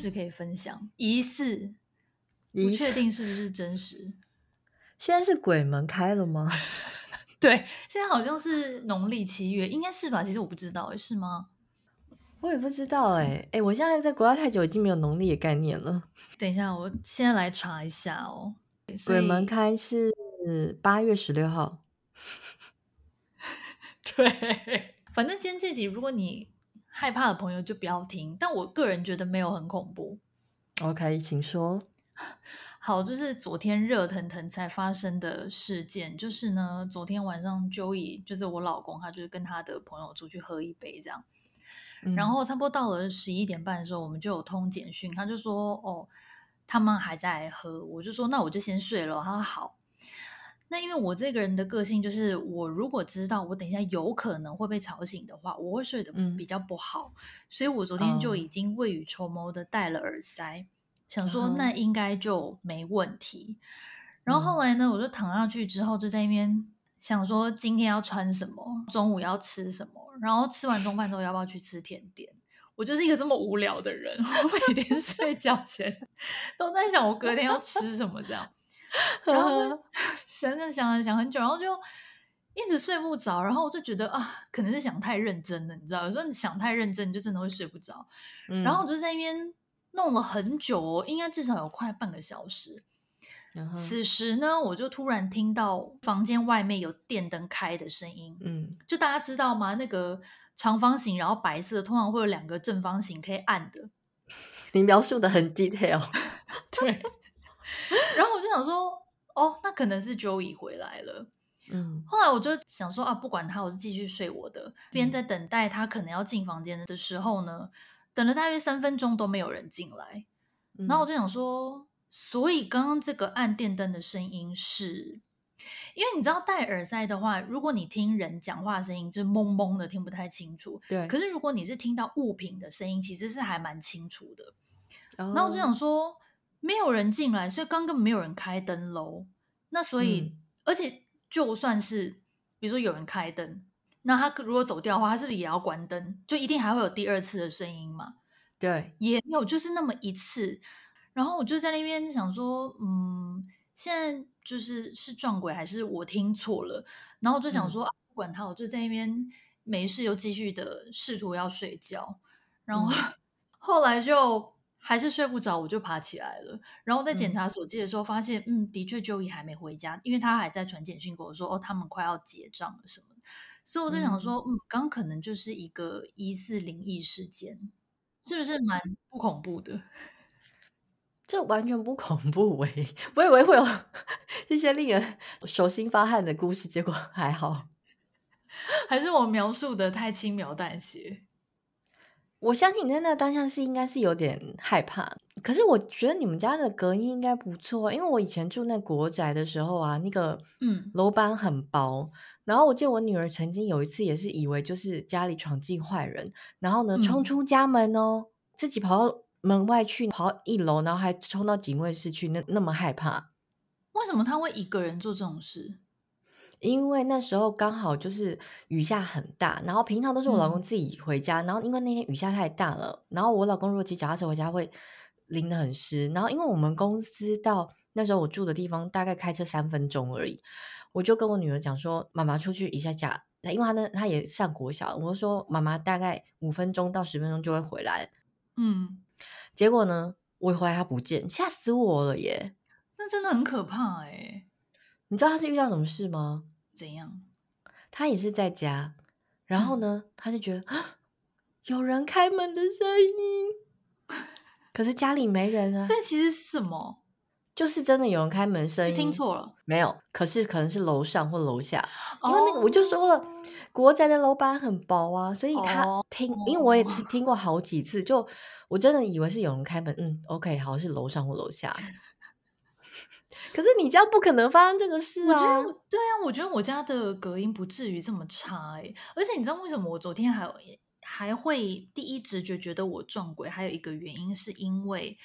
事可以分享，疑似，不确定是不是真实。现在是鬼门开了吗？对，现在好像是农历七月，应该是吧？其实我不知道，是吗？我也不知道，哎哎，我现在在国外太久，已经没有农历的概念了。等一下，我现在来查一下哦。鬼门开是八月十六号。对，反正今天这集，如果你害怕的朋友就不要听，但我个人觉得没有很恐怖。OK，请说。好，就是昨天热腾腾才发生的事件，就是呢，昨天晚上 Joey 就是我老公，他就是跟他的朋友出去喝一杯这样，嗯、然后差不多到了十一点半的时候，我们就有通简讯，他就说哦，他们还在喝，我就说那我就先睡了。他说好，那因为我这个人的个性就是，我如果知道我等一下有可能会被吵醒的话，我会睡得比较不好，嗯、所以我昨天就已经未雨绸缪的戴了耳塞。想说那应该就没问题，然后后来呢，我就躺下去之后就在那边想说今天要穿什么，中午要吃什么，然后吃完中饭之后要不要去吃甜点。我就是一个这么无聊的人，我每天睡觉前都在想我隔天要吃什么这样，然后就 想着想着想很久，然后就一直睡不着，然后我就觉得啊，可能是想太认真了，你知道，有时候你想太认真，你就真的会睡不着。然后我就在那边。弄了很久哦，应该至少有快半个小时。Uh-huh. 此时呢，我就突然听到房间外面有电灯开的声音。嗯，就大家知道吗？那个长方形，然后白色，通常会有两个正方形可以按的。你描述的很 detail。对。然后我就想说，哦，那可能是 Joey 回来了。嗯。后来我就想说啊，不管他，我就继续睡我的。边在等待他可能要进房间的时候呢。等了大约三分钟都没有人进来，嗯、然后我就想说，所以刚刚这个按电灯的声音是，因为你知道戴耳塞的话，如果你听人讲话声音，就蒙蒙的听不太清楚。对。可是如果你是听到物品的声音，其实是还蛮清楚的。哦、然后我就想说，没有人进来，所以刚刚没有人开灯喽。那所以，嗯、而且就算是比如说有人开灯。那他如果走掉的话，他是不是也要关灯？就一定还会有第二次的声音嘛？对，也没有，就是那么一次。然后我就在那边想说，嗯，现在就是是撞鬼还是我听错了？然后我就想说，嗯啊、不管他，我就在那边没事，又继续的试图要睡觉。然后、嗯、后来就还是睡不着，我就爬起来了。然后在检查手机的时候，发现，嗯，嗯，的确 Joey 还没回家，因为他还在传简讯给我说，哦，他们快要结账了什么。所以我就想说，嗯，刚刚可能就是一个疑似灵异事件，是不是蛮不恐怖的？这完全不恐怖喂、欸，我以为会有 一些令人手心发汗的故事，结果还好，还是我描述的太轻描淡写？我相信你在那当下是应该是有点害怕，可是我觉得你们家的隔音应该不错，因为我以前住那国宅的时候啊，那个嗯楼板很薄。然后我记得我女儿曾经有一次也是以为就是家里闯进坏人，然后呢冲出家门哦，嗯、自己跑到门外去，跑到一楼，然后还冲到警卫室去，那那么害怕。为什么他会一个人做这种事？因为那时候刚好就是雨下很大，然后平常都是我老公自己回家，嗯、然后因为那天雨下太大了，然后我老公如果骑脚踏车回家会淋得很湿，然后因为我们公司到那时候我住的地方大概开车三分钟而已。我就跟我女儿讲说，妈妈出去一下下，因为她呢，她也上国小。我就说，妈妈大概五分钟到十分钟就会回来。嗯，结果呢，我一回来她不见，吓死我了耶！那真的很可怕哎。你知道他是遇到什么事吗？怎样？他也是在家，然后呢，她、嗯、就觉得有人开门的声音，可是家里没人啊。所以其实是什么？就是真的有人开门声音，听错了没有？可是可能是楼上或楼下，因为那个我就说了，哦、国宅的楼板很薄啊，所以他听，哦、因为我也听听过好几次，就我真的以为是有人开门，嗯，OK，好像是楼上或楼下。可是你家不可能发生这个事啊！对啊，我觉得我家的隔音不至于这么差哎、欸，而且你知道为什么我昨天还还会第一直觉觉得我撞鬼？还有一个原因是因为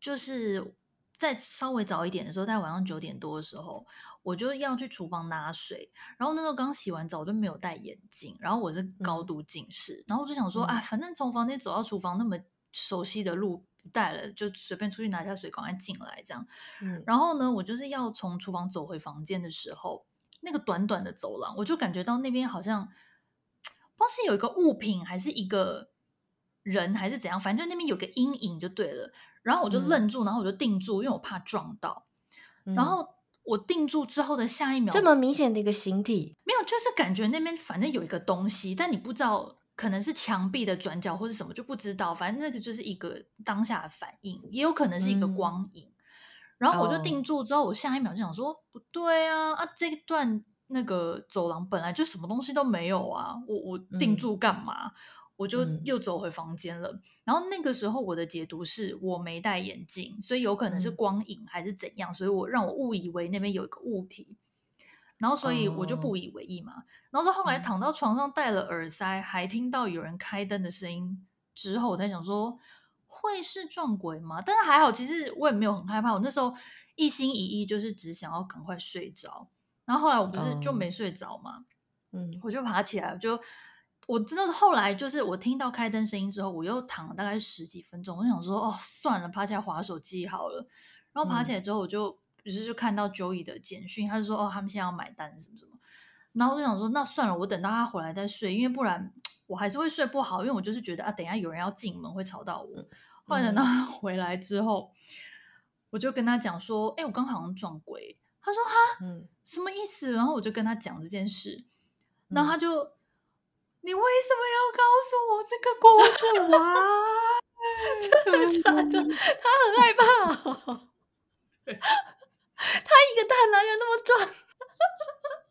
就是。在稍微早一点的时候，在晚上九点多的时候，我就要去厨房拿水。然后那时候刚洗完澡，我就没有戴眼镜，然后我是高度近视。嗯、然后我就想说，啊，反正从房间走到厨房那么熟悉的路，不带了，就随便出去拿下水，赶快进来这样。嗯，然后呢，我就是要从厨房走回房间的时候，那个短短的走廊，我就感觉到那边好像不知道是有一个物品，还是一个人，还是怎样，反正就那边有个阴影就对了。然后我就愣住，嗯、然后我就定住，因为我怕撞到。嗯、然后我定住之后的下一秒，这么明显的一个形体，没有，就是感觉那边反正有一个东西，但你不知道。可能是墙壁的转角或是什么就不知道，反正那个就是一个当下的反应，也有可能是一个光影。嗯、然后我就定住之后，我下一秒就想说，哦、不对啊啊！这段那个走廊本来就什么东西都没有啊，我我定住干嘛？嗯、我就又走回房间了。嗯、然后那个时候我的解读是我没戴眼镜，所以有可能是光影还是怎样，所以我让我误以为那边有一个物体。然后，所以我就不以为意嘛。Oh. 然后是后来躺到床上戴了耳塞，嗯、还听到有人开灯的声音之后，我才想说会是撞鬼吗？但是还好，其实我也没有很害怕。我那时候一心一意就是只想要赶快睡着。然后后来我不是就没睡着嘛，嗯，oh. 我就爬起来，我就我真的是后来就是我听到开灯声音之后，我又躺了大概十几分钟。我想说哦，算了，爬起来滑手机好了。然后爬起来之后，我就。嗯于是就看到 Joey 的简讯，他就说：“哦，他们现在要买单，什么什么。”然后我就想说：“那算了，我等到他回来再睡，因为不然我还是会睡不好。因为我就是觉得啊，等一下有人要进门会吵到我。”后来等到他回来之后，我就跟他讲说：“哎，我刚好像撞鬼。”他说：“哈，嗯什么意思？”然后我就跟他讲这件事，然后他就：“你为什么要告诉我这个故事哇？真的 假的？他很害怕哦。”大男人那么壮，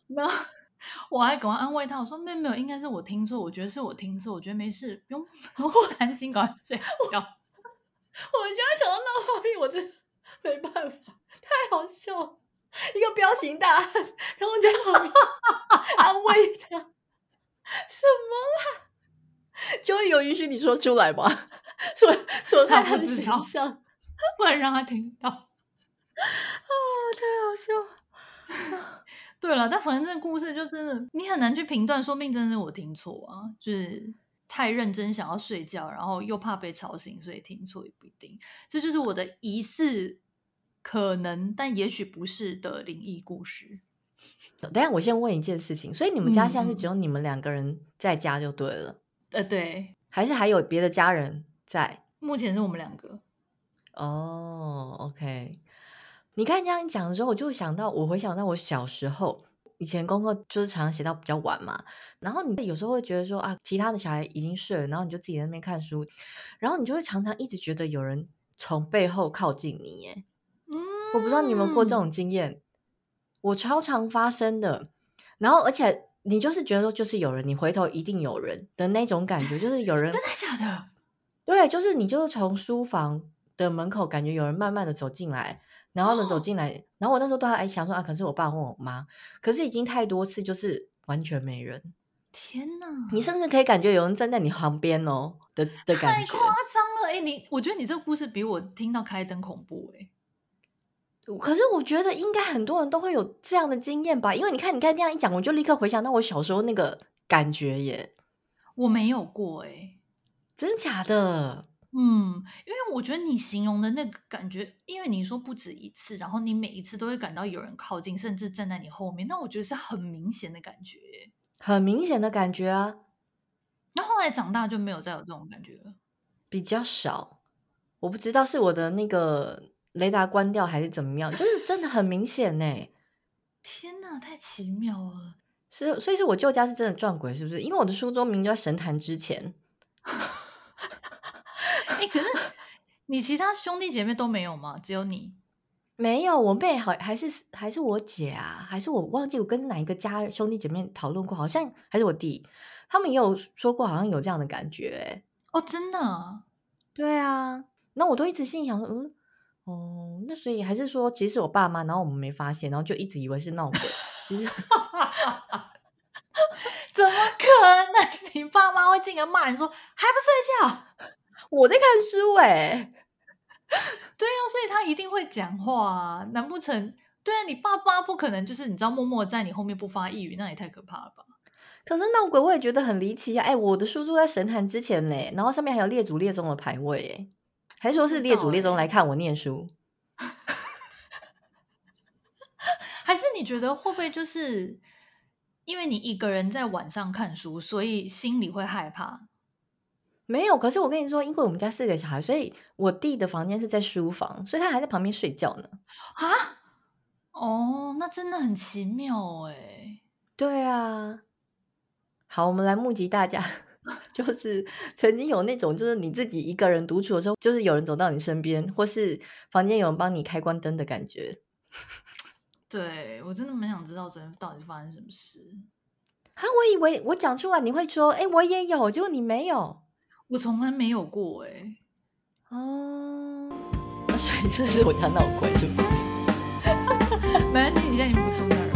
然后我还赶快安慰他，我说没有没有，应该是我听错，我觉得是我听错，我觉得没事，不用 不用担心，赶快睡觉。我现在想到那画面，我真的没办法，太好笑了，一个彪形大汉，然后在旁边安慰他，什么啦？就会有允许你说出来吗？说说他很形象，不然让他听到。啊，太好笑！对了，但反正这个故事就真的，你很难去评断，说不定真的是我听错啊，就是太认真想要睡觉，然后又怕被吵醒，所以听错也不一定。这就是我的疑似可能，但也许不是的灵异故事。等下，我先问一件事情，所以你们家现在是只有你们两个人在家就对了？呃，对，还是还有别的家人在？目前是我们两个。哦，OK。你看这样讲的时候，我就会想到，我回想到我小时候，以前功课就是常常写到比较晚嘛，然后你有时候会觉得说啊，其他的小孩已经睡了，然后你就自己在那边看书，然后你就会常常一直觉得有人从背后靠近你，耶。嗯，我不知道你有没有过这种经验，我超常发生的，然后而且你就是觉得说就是有人，你回头一定有人的那种感觉，就是有人 真的假的？对，就是你就是从书房的门口感觉有人慢慢的走进来。然后呢，走进来，然后我那时候都还想说啊，可是我爸或我妈，可是已经太多次，就是完全没人。天哪！你甚至可以感觉有人站在你旁边哦的的感觉，太夸张了！哎，你我觉得你这个故事比我听到开灯恐怖哎。可是我觉得应该很多人都会有这样的经验吧，因为你看，你看这样一讲，我就立刻回想到我小时候那个感觉耶。我没有过哎，真的假的？嗯，因为我觉得你形容的那个感觉，因为你说不止一次，然后你每一次都会感到有人靠近，甚至站在你后面，那我觉得是很明显的感觉，很明显的感觉啊。那后来长大就没有再有这种感觉了，比较少。我不知道是我的那个雷达关掉还是怎么样，就是真的很明显呢。天哪，太奇妙了！是，所以是我舅家是真的撞鬼，是不是？因为我的书桌明明就在神坛之前。哎，可是你其他兄弟姐妹都没有吗？只有你没有？我妹好还是还是我姐啊？还是我忘记我跟哪一个家兄弟姐妹讨论过？好像还是我弟，他们也有说过，好像有这样的感觉。哦，真的？对啊。那我都一直心想说，嗯，哦，那所以还是说，其实是我爸妈，然后我们没发现，然后就一直以为是闹鬼。其实，怎么可能？你爸妈会竟然骂人说，还不睡觉？我在看书哎、欸，对啊，所以他一定会讲话啊，难不成？对啊，你爸爸不可能就是你知道默默在你后面不发一语，那也太可怕了吧？可是闹鬼我也觉得很离奇啊！哎，我的书桌在神坛之前呢，然后上面还有列祖列宗的牌位哎，还是说是列祖列宗来看我念书？还是你觉得会不会就是因为你一个人在晚上看书，所以心里会害怕？没有，可是我跟你说，因为我们家四个小孩，所以我弟的房间是在书房，所以他还在旁边睡觉呢。啊？哦，那真的很奇妙哎。对啊。好，我们来募集大家，就是曾经有那种，就是你自己一个人独处的时候，就是有人走到你身边，或是房间有人帮你开关灯的感觉。对，我真的蛮想知道昨天到底发生什么事。啊，我以为我讲出来你会说，哎，我也有，结果你没有。我从来没有过哎、欸，哦，那所以这是我家闹鬼是不是？没关系，你现在已经不重要了。